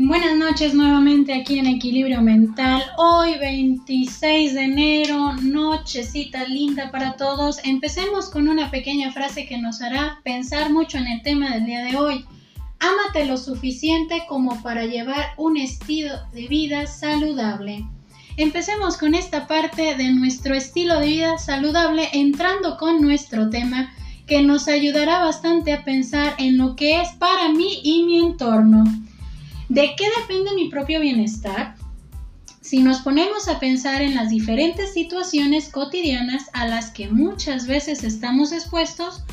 Buenas noches nuevamente aquí en Equilibrio Mental. Hoy 26 de enero, nochecita linda para todos. Empecemos con una pequeña frase que nos hará pensar mucho en el tema del día de hoy. Ámate lo suficiente como para llevar un estilo de vida saludable. Empecemos con esta parte de nuestro estilo de vida saludable entrando con nuestro tema que nos ayudará bastante a pensar en lo que es para mí y mi entorno. ¿De qué depende mi propio bienestar? Si nos ponemos a pensar en las diferentes situaciones cotidianas a las que muchas veces estamos expuestos,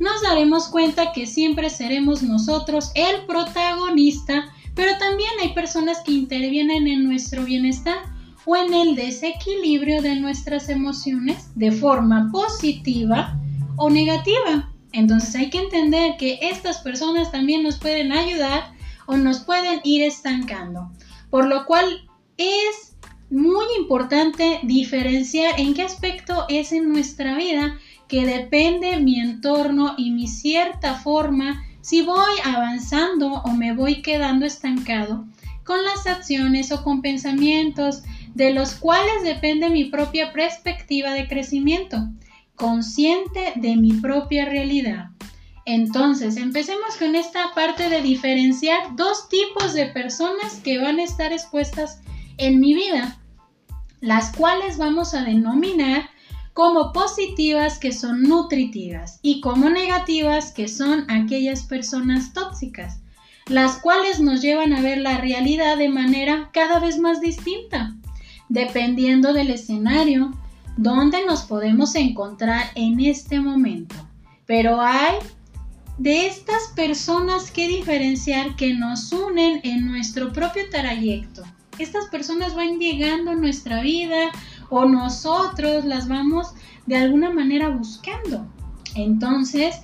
nos daremos cuenta que siempre seremos nosotros el protagonista, pero también hay personas que intervienen en nuestro bienestar o en el desequilibrio de nuestras emociones de forma positiva o negativa. Entonces hay que entender que estas personas también nos pueden ayudar o nos pueden ir estancando. Por lo cual es muy importante diferenciar en qué aspecto es en nuestra vida que depende mi entorno y mi cierta forma si voy avanzando o me voy quedando estancado con las acciones o con pensamientos de los cuales depende mi propia perspectiva de crecimiento, consciente de mi propia realidad. Entonces, empecemos con esta parte de diferenciar dos tipos de personas que van a estar expuestas en mi vida, las cuales vamos a denominar como positivas que son nutritivas y como negativas que son aquellas personas tóxicas, las cuales nos llevan a ver la realidad de manera cada vez más distinta, dependiendo del escenario donde nos podemos encontrar en este momento. Pero hay de estas personas que diferenciar que nos unen en nuestro propio trayecto. Estas personas van llegando a nuestra vida o nosotros las vamos de alguna manera buscando. Entonces,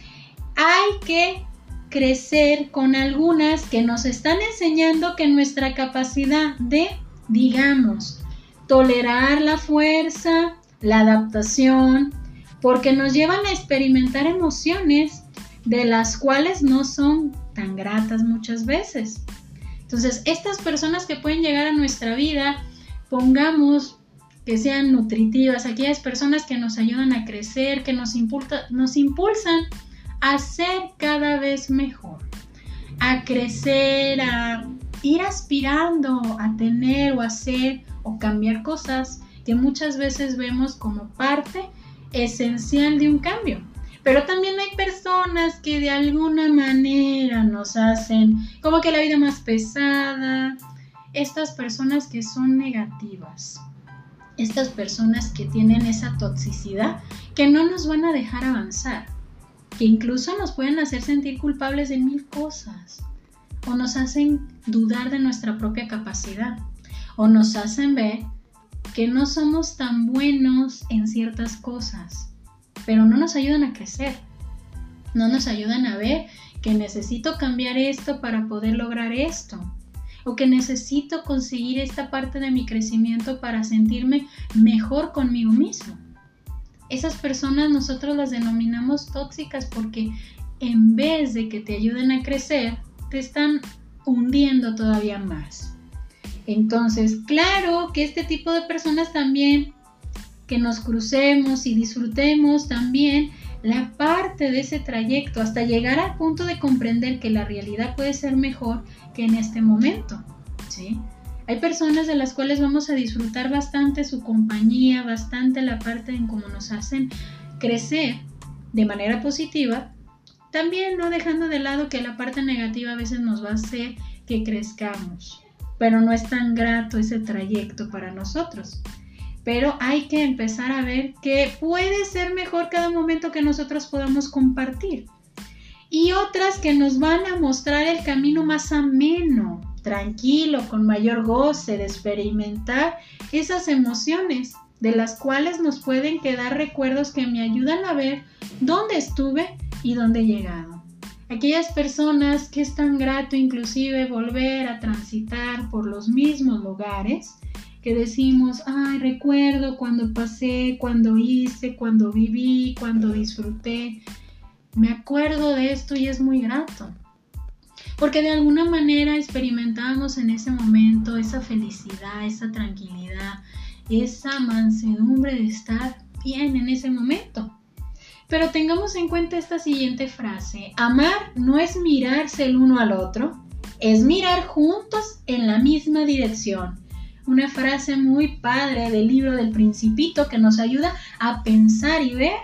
hay que crecer con algunas que nos están enseñando que nuestra capacidad de, digamos, tolerar la fuerza, la adaptación, porque nos llevan a experimentar emociones de las cuales no son tan gratas muchas veces. Entonces, estas personas que pueden llegar a nuestra vida, pongamos que sean nutritivas, aquellas personas que nos ayudan a crecer, que nos, nos impulsan a ser cada vez mejor, a crecer, a ir aspirando a tener o hacer o cambiar cosas que muchas veces vemos como parte esencial de un cambio. Pero también hay personas que de alguna manera nos hacen como que la vida más pesada. Estas personas que son negativas. Estas personas que tienen esa toxicidad que no nos van a dejar avanzar. Que incluso nos pueden hacer sentir culpables de mil cosas. O nos hacen dudar de nuestra propia capacidad. O nos hacen ver que no somos tan buenos en ciertas cosas pero no nos ayudan a crecer. No nos ayudan a ver que necesito cambiar esto para poder lograr esto. O que necesito conseguir esta parte de mi crecimiento para sentirme mejor conmigo mismo. Esas personas nosotros las denominamos tóxicas porque en vez de que te ayuden a crecer, te están hundiendo todavía más. Entonces, claro que este tipo de personas también que nos crucemos y disfrutemos también la parte de ese trayecto hasta llegar al punto de comprender que la realidad puede ser mejor que en este momento. ¿sí? Hay personas de las cuales vamos a disfrutar bastante su compañía, bastante la parte en cómo nos hacen crecer de manera positiva, también no dejando de lado que la parte negativa a veces nos va a hacer que crezcamos, pero no es tan grato ese trayecto para nosotros pero hay que empezar a ver que puede ser mejor cada momento que nosotros podamos compartir. Y otras que nos van a mostrar el camino más ameno, tranquilo, con mayor goce de experimentar esas emociones, de las cuales nos pueden quedar recuerdos que me ayudan a ver dónde estuve y dónde he llegado. Aquellas personas que es tan grato inclusive volver a transitar por los mismos lugares, que decimos, ay, recuerdo cuando pasé, cuando hice, cuando viví, cuando disfruté. Me acuerdo de esto y es muy grato. porque de alguna manera experimentamos en ese momento esa felicidad, esa tranquilidad, esa mansedumbre de estar bien en ese momento. Pero tengamos en cuenta esta siguiente frase. Amar no es mirarse el uno al otro, es mirar juntos en la misma dirección. Una frase muy padre del libro del principito que nos ayuda a pensar y ver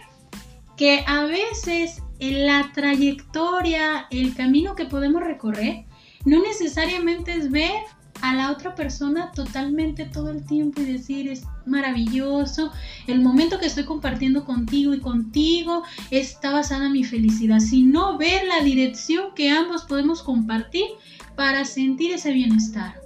que a veces en la trayectoria, el camino que podemos recorrer, no necesariamente es ver a la otra persona totalmente todo el tiempo y decir es maravilloso, el momento que estoy compartiendo contigo y contigo está basada en mi felicidad, sino ver la dirección que ambos podemos compartir para sentir ese bienestar.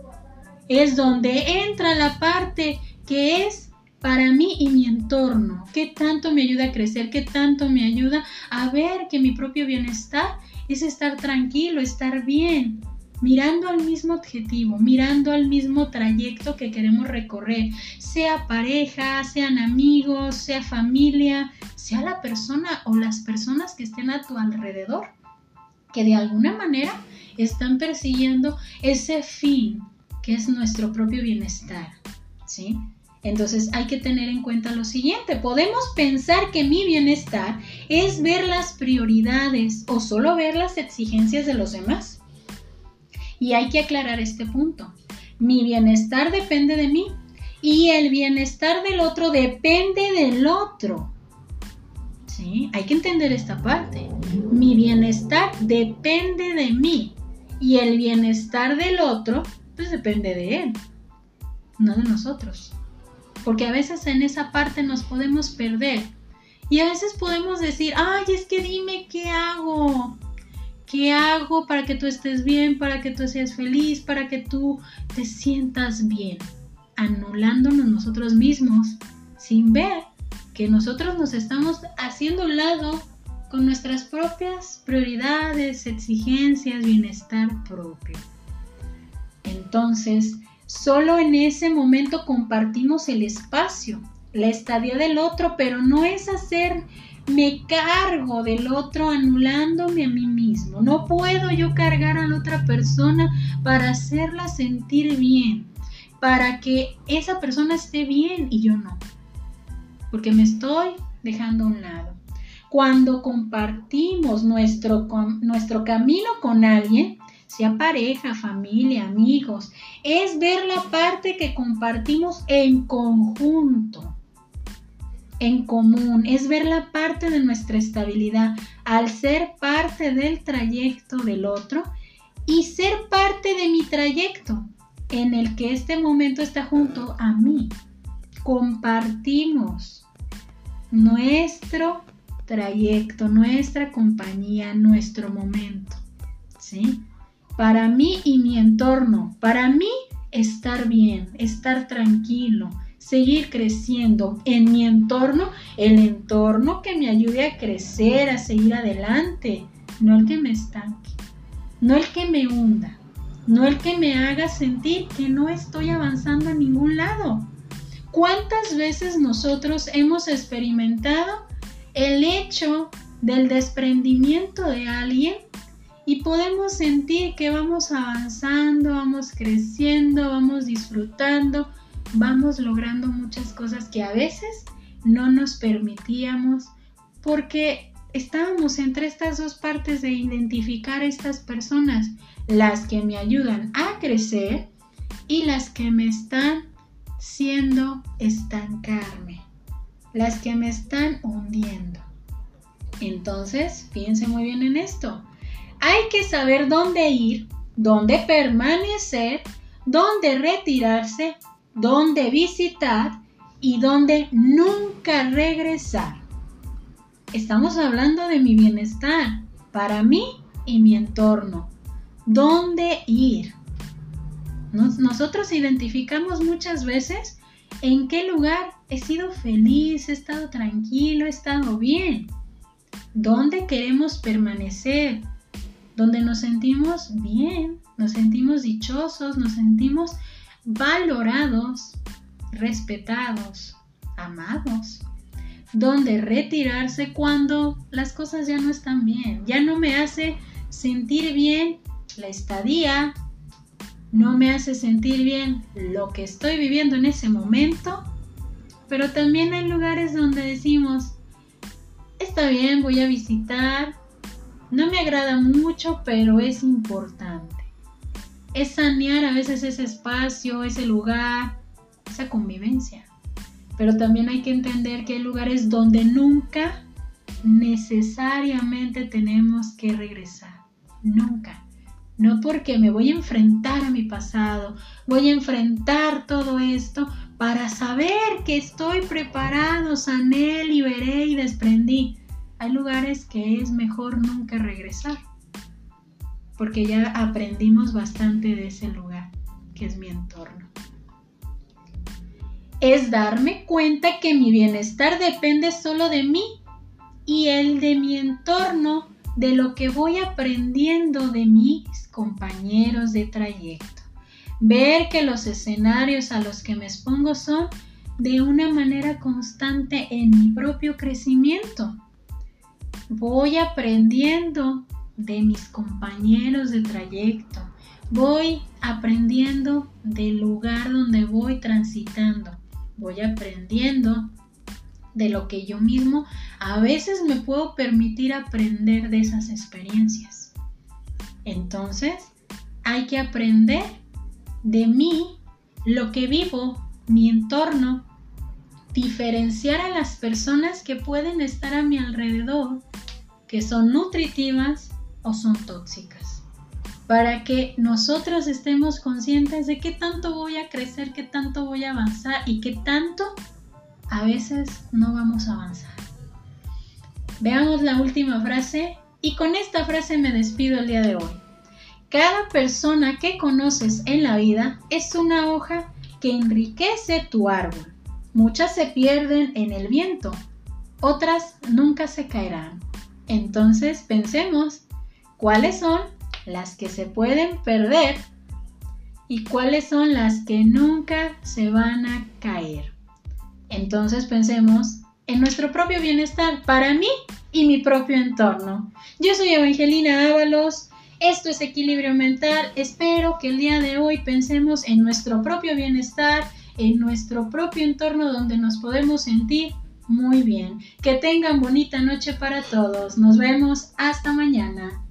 Es donde entra la parte que es para mí y mi entorno, qué tanto me ayuda a crecer, qué tanto me ayuda a ver que mi propio bienestar es estar tranquilo, estar bien, mirando al mismo objetivo, mirando al mismo trayecto que queremos recorrer, sea pareja, sean amigos, sea familia, sea la persona o las personas que estén a tu alrededor, que de alguna manera están persiguiendo ese fin que es nuestro propio bienestar, ¿sí? Entonces hay que tener en cuenta lo siguiente, podemos pensar que mi bienestar es ver las prioridades o solo ver las exigencias de los demás. Y hay que aclarar este punto. Mi bienestar depende de mí y el bienestar del otro depende del otro. ¿Sí? Hay que entender esta parte. Mi bienestar depende de mí y el bienestar del otro pues depende de él, no de nosotros porque a veces en esa parte nos podemos perder. Y a veces podemos decir, ay, es que dime qué hago. ¿Qué hago para que tú estés bien, para que tú seas feliz, para que tú te sientas bien? Anulándonos nosotros mismos sin ver que nosotros nos estamos haciendo un lado con nuestras propias prioridades, exigencias, bienestar propio. Entonces, Solo en ese momento compartimos el espacio, la estadía del otro, pero no es hacerme cargo del otro anulándome a mí mismo. No puedo yo cargar a la otra persona para hacerla sentir bien, para que esa persona esté bien y yo no, porque me estoy dejando a un lado. Cuando compartimos nuestro, nuestro camino con alguien, sea pareja, familia, amigos, es ver la parte que compartimos en conjunto, en común, es ver la parte de nuestra estabilidad al ser parte del trayecto del otro y ser parte de mi trayecto en el que este momento está junto a mí. Compartimos nuestro trayecto, nuestra compañía, nuestro momento. ¿Sí? Para mí y mi entorno, para mí estar bien, estar tranquilo, seguir creciendo en mi entorno, el entorno que me ayude a crecer, a seguir adelante, no el que me estanque, no el que me hunda, no el que me haga sentir que no estoy avanzando a ningún lado. ¿Cuántas veces nosotros hemos experimentado el hecho del desprendimiento de alguien y podemos sentir que vamos avanzando, vamos creciendo, vamos disfrutando, vamos logrando muchas cosas que a veces no nos permitíamos porque estábamos entre estas dos partes de identificar estas personas, las que me ayudan a crecer y las que me están siendo estancarme, las que me están hundiendo. Entonces, piense muy bien en esto hay que saber dónde ir, dónde permanecer, dónde retirarse, dónde visitar y dónde nunca regresar. Estamos hablando de mi bienestar, para mí y mi entorno. ¿Dónde ir? nosotros identificamos muchas veces en qué lugar he sido feliz, he estado tranquilo, he estado bien. ¿Dónde queremos permanecer? Donde nos sentimos bien, nos sentimos dichosos, nos sentimos valorados, respetados, amados. Donde retirarse cuando las cosas ya no están bien, ya no me hace sentir bien la estadía no me hace sentir bien lo que estoy viviendo en ese momento, pero también hay lugares donde decimos, está bien, voy a visitar, no me agrada mucho, pero es importante. Es sanear a veces ese espacio, ese lugar, esa convivencia. Pero también hay que entender que hay lugares donde nunca necesariamente tenemos que regresar. Nunca. No porque me voy a enfrentar a mi pasado, voy a enfrentar todo esto para saber que estoy preparado, sané, liberé y desprendí. Hay lugares que es mejor nunca regresar, porque ya aprendimos bastante de ese lugar, que es mi entorno. Es darme cuenta que mi bienestar depende solo de mí y el de mi entorno de lo que voy aprendiendo de mis compañeros de trayecto. Ver que los escenarios a los que me expongo son de una manera constante en mi propio crecimiento. Voy aprendiendo de mis compañeros de trayecto. Voy aprendiendo del lugar donde voy transitando. Voy aprendiendo de lo que yo mismo a veces me puedo permitir aprender de esas experiencias. Entonces, hay que aprender de mí, lo que vivo, mi entorno, diferenciar a las personas que pueden estar a mi alrededor, que son nutritivas o son tóxicas, para que nosotros estemos conscientes de qué tanto voy a crecer, qué tanto voy a avanzar y qué tanto a veces no vamos a avanzar. Veamos la última frase y con esta frase me despido el día de hoy. Cada persona que conoces en la vida es una hoja que enriquece tu árbol. Muchas se pierden en el viento, otras nunca se caerán. Entonces pensemos cuáles son las que se pueden perder y cuáles son las que nunca se van a caer. Entonces pensemos en nuestro propio bienestar para mí y mi propio entorno. Yo soy Evangelina Ábalos, esto es equilibrio mental, espero que el día de hoy pensemos en nuestro propio bienestar, en nuestro propio entorno donde nos podemos sentir muy bien. Que tengan bonita noche para todos, nos vemos hasta mañana.